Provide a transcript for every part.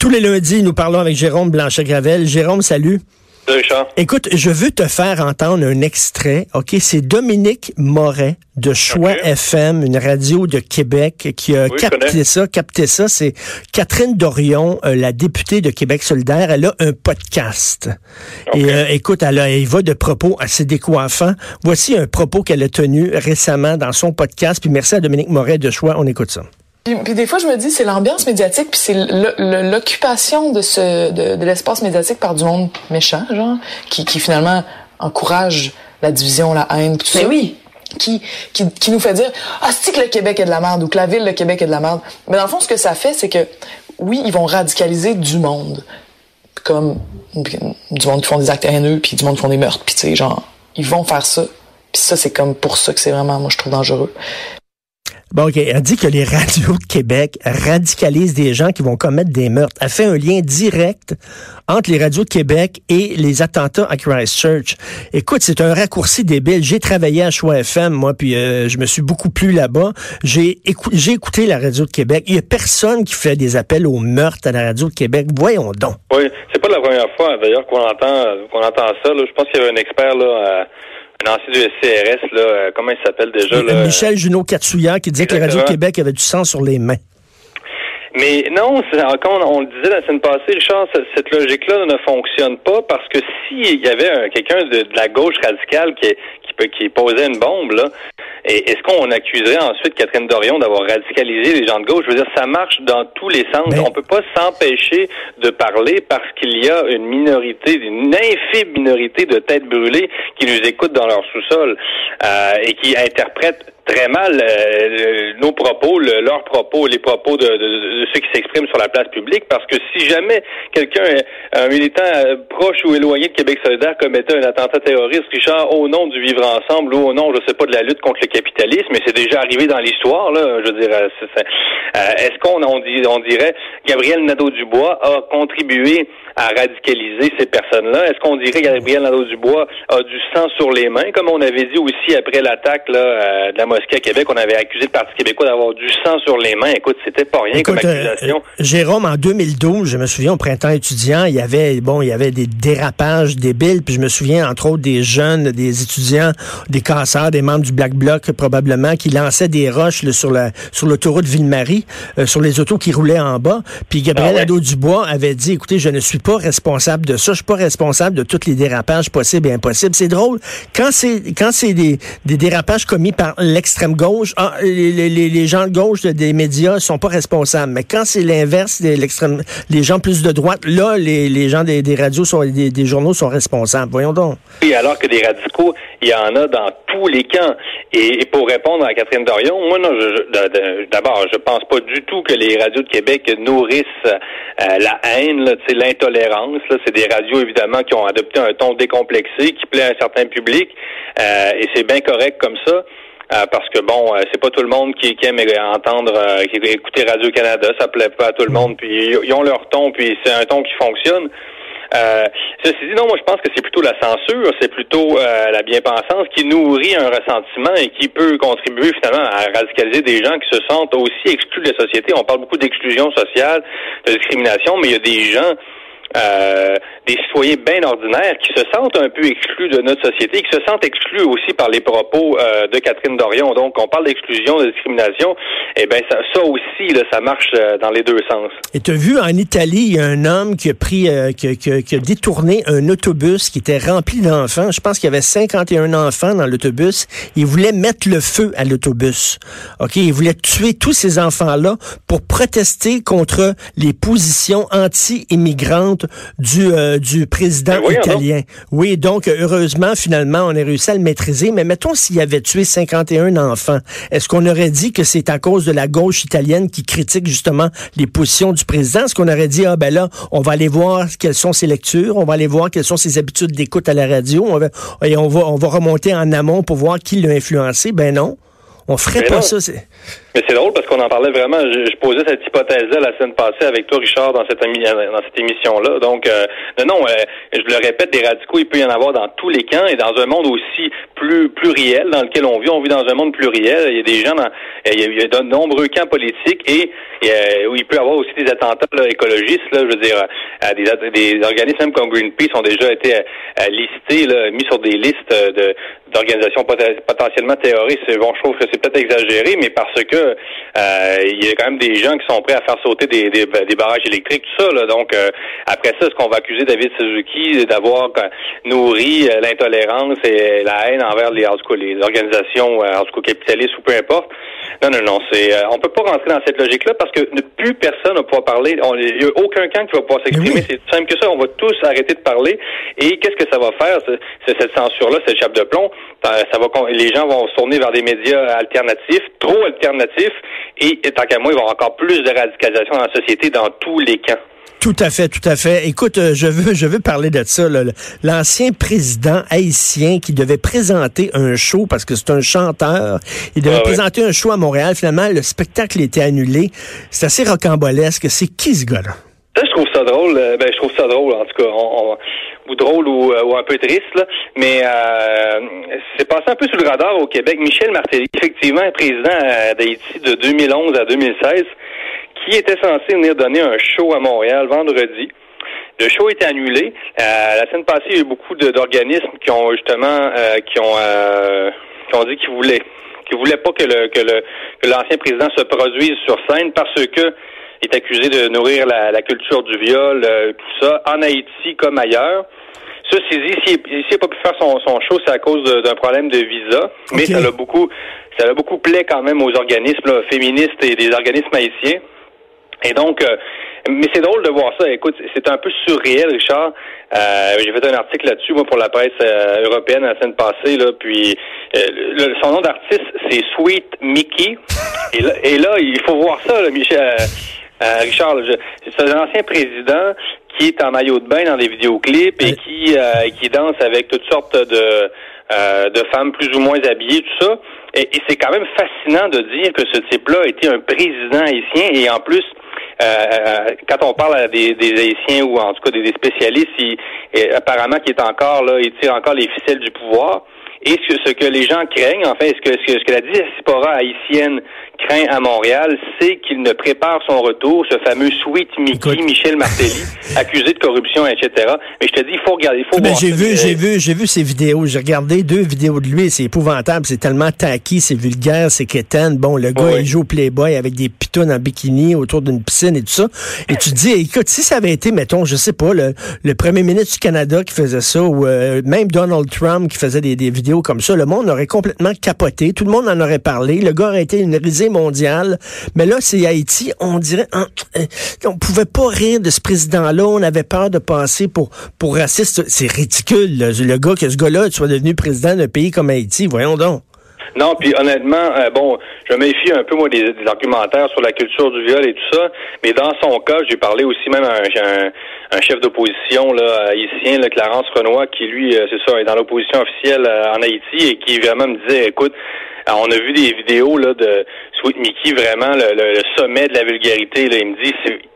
Tous les lundis, nous parlons avec Jérôme Blanchet-Gravel. Jérôme, salut. Écoute, je veux te faire entendre un extrait. OK, c'est Dominique Moret de Choix FM, une radio de Québec, qui a capté ça. Capté ça, c'est Catherine Dorion, euh, la députée de Québec solidaire. Elle a un podcast. Et euh, écoute, elle, a, elle va de propos assez décoiffants. Voici un propos qu'elle a tenu récemment dans son podcast. Puis merci à Dominique Moret de Choix. On écoute ça. Puis, des fois, je me dis, c'est l'ambiance médiatique, puis c'est l'occupation de ce de, l'espace médiatique par du monde méchant, genre, qui, qui finalement encourage la division, la haine, tout Mais oui. Qui, qui, qui, nous fait dire ah c'est que le Québec est de la merde ou que la ville de Québec est de la merde mais dans le fond ce que ça fait c'est que oui ils vont radicaliser du monde comme du monde qui font des actes haineux puis du monde qui font des meurtres puis tu sais genre ils vont faire ça puis ça c'est comme pour ça que c'est vraiment moi je trouve dangereux Bon, OK. Elle dit que les radios de Québec radicalisent des gens qui vont commettre des meurtres. Elle fait un lien direct entre les radios de Québec et les attentats à Christchurch. Écoute, c'est un raccourci débile. J'ai travaillé à Choix FM, moi, puis euh, je me suis beaucoup plu là-bas. J'ai écouté la radio de Québec. Il y a personne qui fait des appels au meurtre à la radio de Québec. Voyons donc. Oui, c'est pas la première fois, d'ailleurs, qu'on entend, qu'on entend ça. Je pense qu'il y avait un expert là, un ancien du SCRS, là, euh, comment il s'appelle déjà? Là, Michel Junot Katsuya qui disait que la Radio-Québec avait du sang sur les mains. Mais non, comme on, le disait la semaine passée, Richard, cette logique-là ne fonctionne pas parce que s'il y avait quelqu'un de, la gauche radicale qui, qui, qui posait une bombe, là, est-ce qu'on accuserait ensuite Catherine Dorion d'avoir radicalisé les gens de gauche? Je veux dire, ça marche dans tous les sens. On On peut pas s'empêcher de parler parce qu'il y a une minorité, une infime minorité de têtes brûlées qui nous écoutent dans leur sous-sol euh, et qui interprètent très mal euh, nos propos, leurs propos, les propos de, ceux qui s'expriment sur la place publique, parce que si jamais quelqu'un, un militant euh, proche ou éloigné de Québec solidaire commettait un attentat terroriste, Richard, au nom du vivre ensemble ou au nom, je sais pas, de la lutte contre le capitalisme, mais c'est déjà arrivé dans l'histoire, là, je veux dire, est-ce qu'on on, dirait Gabriel Nadeau-Dubois a contribué à radicaliser ces personnes-là? Est-ce qu'on dirait Gabriel Nadeau-Dubois a du sang sur les mains, comme on avait dit aussi après l'attaque euh, de la à Québec, on avait accusé le Parti québécois d'avoir du sang sur les mains. Écoute, c'était pas rien comme euh, accusation. Jérôme, en 2012, je me souviens, au printemps étudiant, il y avait, bon, il y avait des dérapages débiles, puis je me souviens, entre autres, des jeunes, des étudiants, des casseurs, des membres du Black Bloc, probablement, qui lançaient des roches sur la sur l'autoroute Ville-Marie, euh, sur les autos qui roulaient en bas. Puis Gabriel ah Nadeau-Dubois avait dit, écoutez, je ne suis pas responsable de ça. Je suis pas responsable de tous les dérapages possibles et impossibles. C'est drôle. Quand c'est quand c'est des, des, dérapages commis par l'extrême gauche, les, gens de gauche des médias sont pas responsables. Mais quand c'est l'inverse, les gens plus de droite, là, les, gens des, radios sont des, journaux sont responsables. Voyons donc. Alors que des radicaux, il y en a dans tous les camps. Et, pour répondre à Catherine Dorion, moi non, d'abord, je pense pas du tout que les radios de Québec nourrissent euh, la haine, l'intolérance. C'est des radios évidemment qui ont adopté un ton décomplexé, qui plaît à un certain public, euh, et c'est bien correct comme ça. Euh, parce que bon, c'est pas tout le monde qui, aime entendre, qui écouter Radio Canada, ça plaît pas à tout le monde. Puis ils ont leur ton, puis c'est un ton qui fonctionne. Euh, ceci dit, non, moi je pense que c'est plutôt la censure, c'est plutôt euh, la bien-pensance qui nourrit un ressentiment et qui peut contribuer finalement à radicaliser des gens qui se sentent aussi exclus de la société. On parle beaucoup d'exclusion sociale, de discrimination, mais il y a des gens euh, des citoyens bien ordinaires qui se sentent un peu exclus de notre société, qui se sentent exclus aussi par les propos euh, de Catherine Dorion. Donc, on parle d'exclusion, de discrimination. Eh bien, ça, aussi, là, ça marche euh, dans les deux sens. Et tu as vu, en Italie, il y a un homme qui a pris, qui, qui, qui, a détourné un autobus qui était rempli d'enfants. Je pense qu'il y avait 51 enfants dans l'autobus. Il voulait mettre le feu à l'autobus. OK? Il voulait tuer tous ces enfants-là pour protester contre les positions anti-immigrantes du, euh, du président ben italien. Oui, donc heureusement, finalement, on a réussi à le maîtriser. Mais mettons s'il avait tué 51 enfants, est-ce qu'on aurait dit que c'est à cause de la gauche italienne qui critique justement les positions du président? Est-ce qu'on aurait dit, ah ben là, on va aller voir quelles sont ses lectures, on va aller voir quelles sont ses habitudes d'écoute à la radio, on va, et on va, on va remonter en amont pour voir qui l'a influencé? Ben non. On ferait pas ça. Mais c'est drôle parce qu'on en parlait vraiment. Je, posais cette hypothèse-là la semaine passée avec toi, Richard, dans cette, dans cette émission-là. Donc, euh, non, euh, je le répète, des radicaux, il peut y en avoir dans tous les camps et dans un monde aussi plus pluriel dans lequel on vit. On vit dans un monde pluriel. Il y a des gens dans, il y a, de nombreux camps politiques et, où il peut y avoir aussi des attentats écologistes. Là, je veux dire, des, des organismes comme Greenpeace ont déjà été listés, là, mis sur des listes de d'organisations potentiellement terroristes. Bon, je trouve que c'est peut-être exagéré, mais parce que euh, il y a quand même des gens qui sont prêts à faire sauter des, des, des barrages électriques, tout ça. Là. Donc, euh, après ça, est-ce qu'on va accuser David Suzuki d'avoir nourri euh, l'intolérance et la haine envers les, en tout cas, les organisations, en tout cas capitalistes ou peu importe? Non, non, non. C'est, on peut pas rentrer dans cette logique-là parce que plus personne ne pourra parler. Il n'y a aucun camp qui va pouvoir s'exprimer. C'est simple que ça. On va tous arrêter de parler. Et qu'est-ce que ça va faire, c'est cette censure-là, cette chape de plomb? Ça va, les gens vont se tourner vers des médias trop alternatifs, et tant qu'à moi, il va y avoir encore plus de radicalisation dans la société dans tous les camps. Tout à fait, tout à fait. Écoute, euh, je veux, je veux parler de ça. L'ancien président haïtien qui devait présenter un show parce que c'est un chanteur. Il devait ah présenter un show à Montréal. Finalement, le spectacle était annulé. C'est assez rocambolesque. C'est qui ce gars-là? Je trouve ça drôle. Euh, ben, je trouve ça drôle, en tout cas. ou drôle euh, ou, un peu triste, là. Mais euh, c'est passé un peu sous le radar au Québec. Michel Martelly, effectivement, président d'Haïti de 2011 à 2016, qui était censé venir donner un show à Montréal vendredi. Le show a été annulé. la semaine passée, il y a eu beaucoup d'organismes qui ont justement qui ont qui ont dit qu'ils voulaient qu'ils voulaient pas que le que le que l'ancien président se produise sur scène parce que est accusé de nourrir la, culture du viol, euh, tout ça, en Haïti comme ailleurs. Ceci dit, s'il n'a pas pu faire son, son show, c'est à cause d'un problème de visa, mais ça l'a beaucoup, ça l'a beaucoup plaît quand même aux organismes féministes et des organismes haïtiens. Et donc, euh, mais c'est drôle de voir ça. Écoute, c'est un peu surréel, Richard. Euh, j'ai fait un article là-dessus, moi, pour la presse européenne la semaine passée. Là, puis son nom d'artiste, c'est Sweet Mickey. Et là, et là, il faut voir ça, là, Michel. Euh, Richard, c'est un ancien président qui est en maillot de bain dans des vidéoclips et qui euh, qui danse avec toutes sortes de euh, de femmes plus ou moins habillées, tout ça. Et, c'est quand même fascinant de dire que ce type-là était un président haïtien et en plus, quand on parle à des, des, haïtiens ou en tout cas des, spécialistes, il, apparemment qu'il est encore là, il tire encore les ficelles du pouvoir. Et ce, ce que les gens craignent, en fait, ce que, ce que la diaspora haïtienne craint à Montréal, c'est qu'il ne prépare son retour, ce fameux Sweet Mickey, Michel Martelly, accusé de corruption, etc. Mais je te dis, il faut regarder, il faut ben, J'ai vu, j'ai vu, j'ai vu ces vidéos. J'ai regardé deux vidéos de lui. C'est épouvantable. C'est tellement tacky, c'est vulgaire, c'est quétaine. Bon, le gars, il joue au Playboy avec des pitounes en bikini autour d'une piscine et tout ça. Et tu te dis, écoute, si ça avait été, mettons, je sais pas, le, le premier ministre du Canada qui faisait ça, ou euh, même Donald Trump qui faisait des, des vidéos comme ça, le monde aurait complètement capoté. Tout le monde en aurait parlé. Le gars aurait été une risée mondiale. Mais là, c'est Haïti. On dirait, on, euh, on pouvait pas rire de ce président-là. On avait peur de passer pour, pour raciste. C'est ridicule, le gars, que ce gars-là soit devenu président d'un pays comme Haïti. Voyons donc. Non, puis honnêtement, euh, bon, je méfie un peu moi des, argumentaires sur la culture du viol et tout ça, mais dans son cas, j'ai parlé aussi même à un, un, chef d'opposition haïtien, là, Clarence Renoir, qui lui, euh, c'est ça, est dans l'opposition officielle en Haïti et qui vraiment me disait, écoute, on a vu des vidéos là de Sweet Mickey, vraiment le, sommet de la vulgarité. Là, il me dit,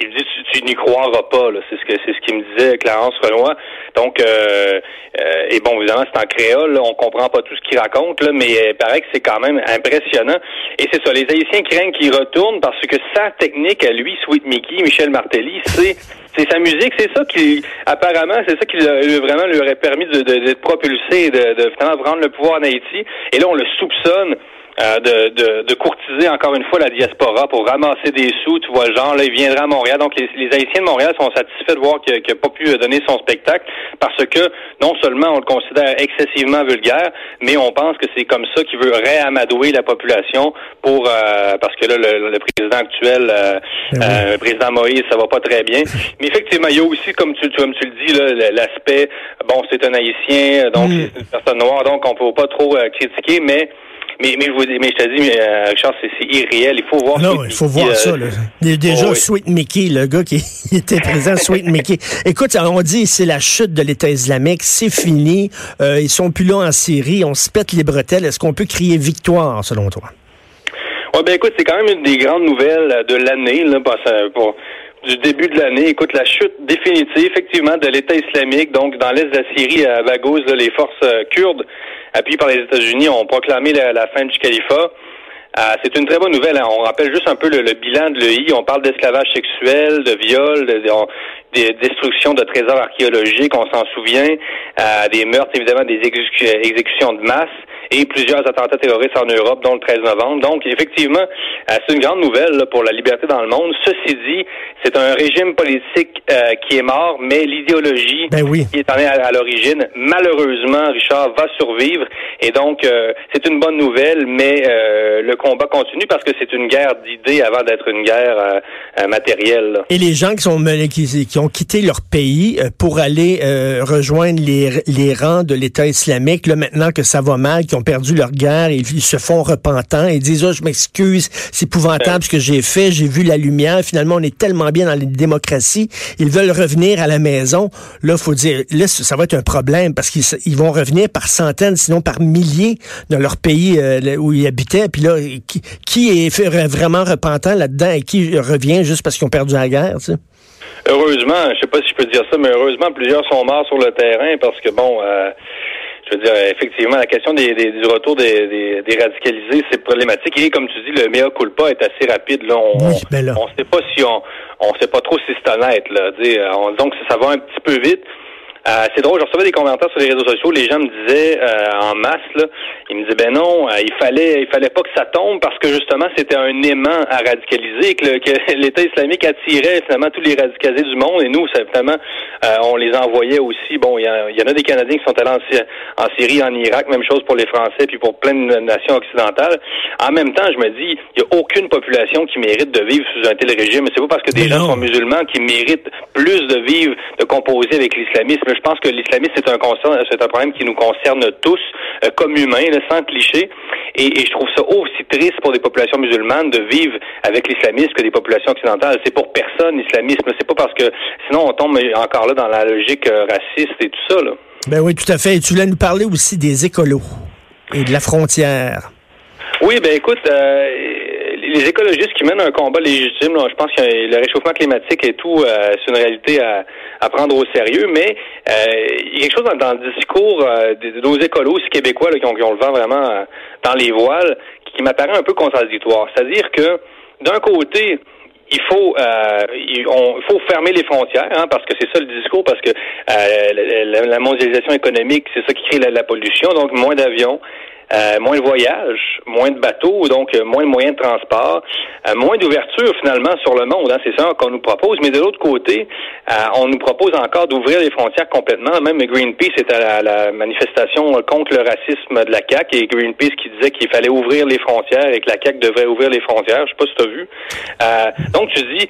il dit, tu, n'y croiras pas. C'est ce que c'est ce qu'il me disait Clarence Renoir. Donc, euh, euh, et bon, évidemment, c'est en créole. Là, on comprend pas tout ce qu'il raconte, là, mais il paraît que c'est quand même impressionnant. Et c'est ça, les Haïtiens craignent qu'il retourne parce que sa technique à lui, Sweet Mickey, Michel Martelly, c'est c'est sa musique, c'est ça qui, apparemment, c'est ça qui vraiment lui aurait permis de, de, de, de prendre le pouvoir en Haïti. Et là, on le soupçonne euh, de, de, de, courtiser encore une fois la diaspora pour ramasser des sous, tu vois le genre, là, il viendra à Montréal. Donc les, les Haïtiens de Montréal sont satisfaits de voir qu'il n'a pas pu donner son spectacle parce que non seulement on le considère excessivement vulgaire, mais on pense que c'est comme ça qu'il veut réamadouer la population pour euh, parce que là, le, président actuel, euh, ben euh, le président Moïse, ça va pas très bien. Mais effectivement, il y a aussi, comme tu, comme tu le dis, l'aspect, bon, c'est un Haïtien, donc mm. c'est une personne noire, donc on peut pas trop critiquer, mais mais, mais, je, vous, mais je te dis, euh, Richard, c'est irréel. Il faut voir Non, il faut voir ça. Là. Déjà, oh, Sweet Mickey, le gars qui était présent, Sweet Mickey. Écoute, on dit c'est la chute de l'État islamique, c'est fini. Euh, ils sont plus là en Syrie, on se pète les bretelles. Est-ce qu'on peut crier victoire, selon toi? Ouais, ben écoute, c'est quand même une des grandes nouvelles de l'année, là, pour, du début de l'année. Écoute, la chute définitive, effectivement, de l'État islamique, donc dans l'est de la Syrie, à Baghouz, les forces euh, kurdes, appuyées par les États-Unis, ont proclamé la, fin du califat. Euh, c'est une très bonne nouvelle. Hein. On rappelle juste un peu le, bilan de l'EI. On parle d'esclavage sexuel, de viol, de, des destructions de trésors archéologiques, on s'en souvient, euh, des meurtres, évidemment, des exécutions de masse et plusieurs attentats terroristes en Europe, dont le 13 novembre. Donc, effectivement, euh, c'est une grande nouvelle pour la liberté dans le monde. Ceci dit, c'est un régime politique euh, qui est mort, mais l'idéologie ben qui est en à, l'origine, malheureusement, Richard, va survivre. Et donc, euh, c'est une bonne nouvelle, mais le combat continue parce que c'est une guerre d'idées avant d'être une guerre matérielle. Et les gens qui, sont, qui, qui ont quitté leur pays pour aller rejoindre les, les rangs de l'État islamique, là, maintenant que ça va mal, ont perdu leur guerre, ils, ils se font repentants et disent, oh, je m'excuse, c'est épouvantable ce que j'ai fait, j'ai vu la lumière, finalement, on est tellement bien dans la démocratie, ils veulent revenir à la maison. Là, faut dire, là, ça va être un problème parce qu'ils vont revenir par centaines, sinon par milliers dans leur pays euh, où ils habitaient. Puis là, qui, qui est vraiment repentant là-dedans et qui revient juste parce qu'ils ont perdu la guerre, tu sais? Heureusement, je sais pas si je peux dire ça, mais heureusement, plusieurs sont morts sur le terrain parce que bon, euh, je veux dire, effectivement, la question des, du retour des, des, radicalisés, c'est problématique. Et comme tu dis, le mea culpa est assez rapide. Là, on, ben on, sait pas si on, on sait pas trop si c'est honnête. Là. donc ça va un petit peu vite. Euh, c'est drôle, je recevais des commentaires sur les réseaux sociaux. Les gens me disaient euh, en masse, là, ils me disaient ben non, euh, il fallait, il fallait pas que ça tombe parce que justement c'était un aimant à radicaliser, que, que l'État islamique attirait finalement tous les radicalisés du monde et nous, finalement, on les envoyait aussi. Bon, il y, en a des Canadiens qui sont allés en, en, Syrie, en Irak, même chose pour les Français, puis pour plein de nations occidentales. En même temps, je me dis, il y a aucune population qui mérite de vivre sous un tel régime. C'est pas parce que des gens sont musulmans qui méritent plus de vivre, de composer avec l'islamisme je pense que l'islamisme, c'est un, c'est un problème qui nous concerne tous euh, comme humains, sans cliché. Et, je trouve ça aussi triste pour des populations musulmanes de vivre avec l'islamisme que des populations occidentales. C'est pour personne l'islamisme. C'est pas parce que sinon on tombe encore là dans la logique euh, raciste et tout ça. Là. Ben oui, tout à fait. Et tu voulais nous parler aussi des écolos et de la frontière. Oui, ben écoute, euh, les écologistes qui mènent un combat légitime, je pense que le réchauffement climatique et tout, euh, c'est une réalité à, prendre au sérieux, mais euh, il y a quelque chose dans, le discours euh, de, nos écolos aussi québécois qui, ont, le vent vraiment dans les voiles qui, m'apparaît un peu contradictoire. C'est-à-dire que d'un côté, il faut il, faut fermer les frontières hein, parce que c'est ça le discours parce que la, mondialisation économique c'est ça qui crée la pollution donc moins d'avions euh, moins de voyages, moins de bateaux, donc euh, moins de moyens de transport, euh, moins d'ouverture finalement sur le monde. Hein, c'est ça qu'on nous propose. Mais de l'autre côté, on nous propose encore d'ouvrir les frontières complètement. Même Greenpeace était à la, manifestation contre le racisme de la CAQ et Greenpeace qui disait qu'il fallait ouvrir les frontières et que la CAQ devrait ouvrir les frontières. Je sais pas si tu as vu. donc tu dis,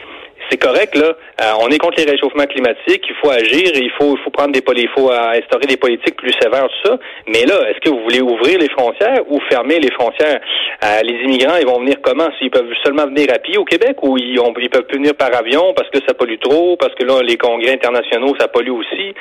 c'est correct là. Euh, on est contre les réchauffements climatiques. Il faut agir. Il faut, prendre des, il faut euh, instaurer des politiques plus sévères, tout ça. Mais là, est-ce que vous voulez ouvrir les frontières ou fermer les frontières? Euh, Les immigrants, ils vont venir comment? S'ils peuvent seulement venir à pied au Québec ou ils, ils peuvent venir par avion parce que ça pollue trop, parce que là, les congrès internationaux, ça pollue aussi.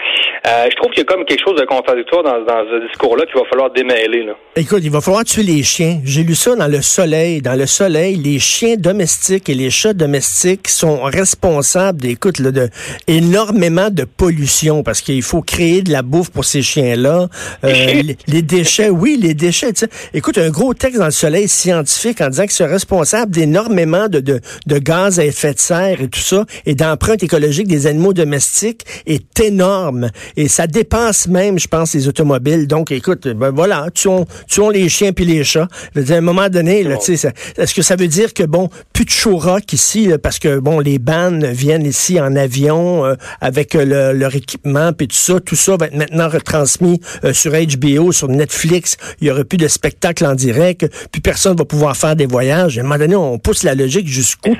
je trouve qu'il y a comme quelque chose de contradictoire dans, dans ce discours-là qu'il va falloir démêler. Là. Écoute, il va falloir tuer les chiens. J'ai lu ça dans le Soleil. Dans le Soleil, les chiens domestiques et les chats domestiques sont responsable, écoute, là, de énormément de pollution parce qu'il faut créer de la bouffe pour ces chiens-là. Euh, les, déchets, oui, les déchets. Écoute, un gros texte dans le Soleil scientifique en disant que c'est responsable d'énormément de, de, de, gaz à effet de serre et tout ça, et d'empreinte écologique des animaux domestiques est énorme. Et ça dépense même, je pense, les automobiles. Donc, écoute, ben voilà, tuons, tuons les chiens puis les chats. à un moment donné, là, est-ce que ça veut dire que, bon, plus de show ici, parce que, bon, les bandes viennent ici en avion euh, avec euh, leur équipement puis tout ça. Tout ça va être maintenant retransmis euh, sur HBO, sur Netflix. Il y aura plus de spectacles en direct. Puis personne va pouvoir faire des voyages. À un moment donné, on pousse la logique jusqu'où?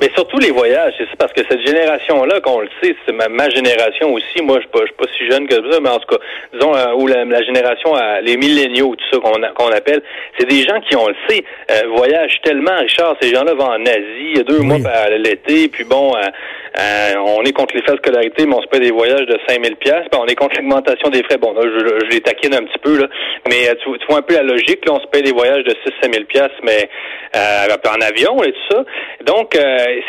Mais surtout les voyages, c'est parce que cette génération-là, qu'on le sait, c'est ma, génération aussi. Moi, je suis pas, si jeune que ça, mais en tout cas, disons, euh, ou la, génération, euh, les milléniaux, tout ça qu'on appelle, c'est des gens qui, on le sait, euh, voyagent tellement, Richard. Ces gens-là vont en Asie, deux mois l'été, puis bon, on est contre les frais de scolarité, mais on se paie des voyages de 5000 pièces. On est contre l'augmentation des frais. Bon, là, je, les taquine un petit peu, là, mais tu, vois un peu la logique. Là, on se paie des voyages de 6-5 000 pièces, mais en avion et tout ça. Donc,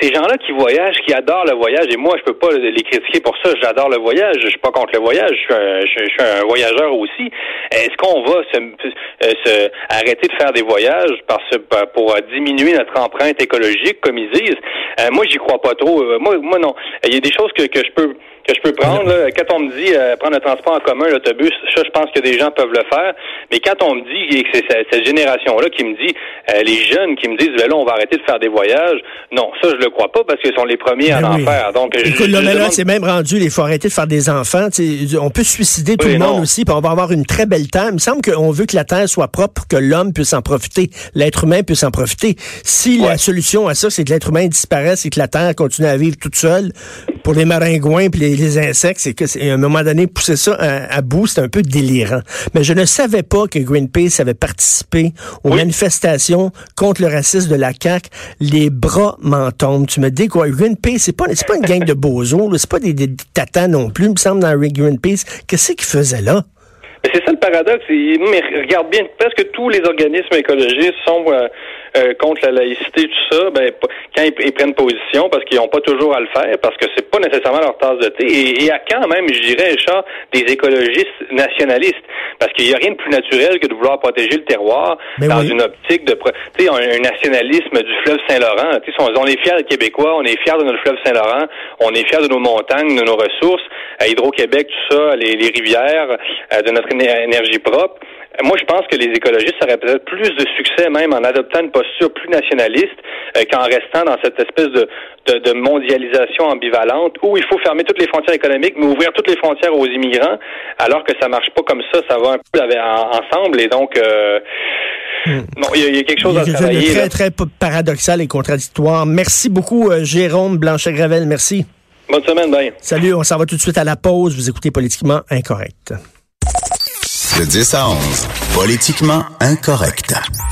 ces gens-là qui voyagent, qui adorent le voyage, et moi, je peux pas les critiquer pour ça. J'adore le voyage. Je suis pas contre le voyage. Je suis un, je, suis un voyageur aussi. Est-ce qu'on va se, se, arrêter de faire des voyages parce pour diminuer notre empreinte écologique, comme ils disent? Euh, Moi, j'y crois pas trop. Euh, moi, moi non. Il y a des choses que je peux que je peux prendre. Là, quand on me dit euh, prendre le transport en commun, l'autobus, ça, je pense que des gens peuvent le faire. Mais quand on me dit que c'est cette génération-là qui me dit, euh, les jeunes qui me disent, ben là, on va arrêter de faire des voyages, non, ça, je le crois pas parce qu'ils sont les premiers à ben en faire. Donc, Écoute, là, là c'est même rendu, il faut arrêter de faire des enfants. on peut suicider tout le monde aussi, puis on va avoir une très belle Terre. Il me semble qu'on veut que la Terre soit propre que l'homme puisse en profiter, l'être humain puisse en profiter. Si la solution à ça, c'est que l'être humain disparaisse et que la Terre continue à vivre toute seule, pour les maringouins puis les, insectes, c'est que à un moment donné pousser ça à, bout, c'est un peu délirant. Mais je ne savais pas que Greenpeace avait participé aux manifestations contre le racisme de la CAQ. Les bras m'en tombent. Tu me dis quoi? Greenpeace, c'est pas c'est pas une gang de bozos, c'est pas des, des, tatas non plus, il me semble dans Greenpeace. Qu'est-ce qu'ils faisaient là? C'est ça le paradoxe. Mais regarde bien, presque tous les organismes écologistes sont euh, euh, contre la laïcité, tout ça, ben, quand ils, prennent position, parce qu'ils n'ont pas toujours à le faire, parce que c'est pas nécessairement leur tasse de thé, et, à quand même, je dirais, Richard, des écologistes nationalistes, parce qu'il n'y a rien de plus naturel que de vouloir protéger le terroir dans une optique de, tu sais, un, nationalisme du fleuve Saint-Laurent. Tu sais, on, est fiers des Québécois, on est fiers de notre fleuve Saint-Laurent, on est fiers de nos montagnes, de nos ressources, à Hydro-Québec, tout ça, les, les rivières, euh, de notre énergie propre. Moi, je pense que les écologistes auraient peut-être plus de succès même en adoptant une posture plus nationaliste euh, qu'en restant dans cette espèce de, de, mondialisation ambivalente où il faut fermer toutes les frontières économiques, mais ouvrir toutes les frontières aux immigrants, alors que ça marche pas comme ça, ça va un peu ensemble et donc euh, hmm. il y, a quelque chose à travailler. Très, très paradoxal et contradictoire. Merci beaucoup, euh, Jérôme Blanchet-Gravel. Merci. Bonne semaine, bye. Salut, on s'en va tout de suite à la pause. Vous écoutez Politiquement Incorrect. De 10 à 11, Politiquement Incorrect.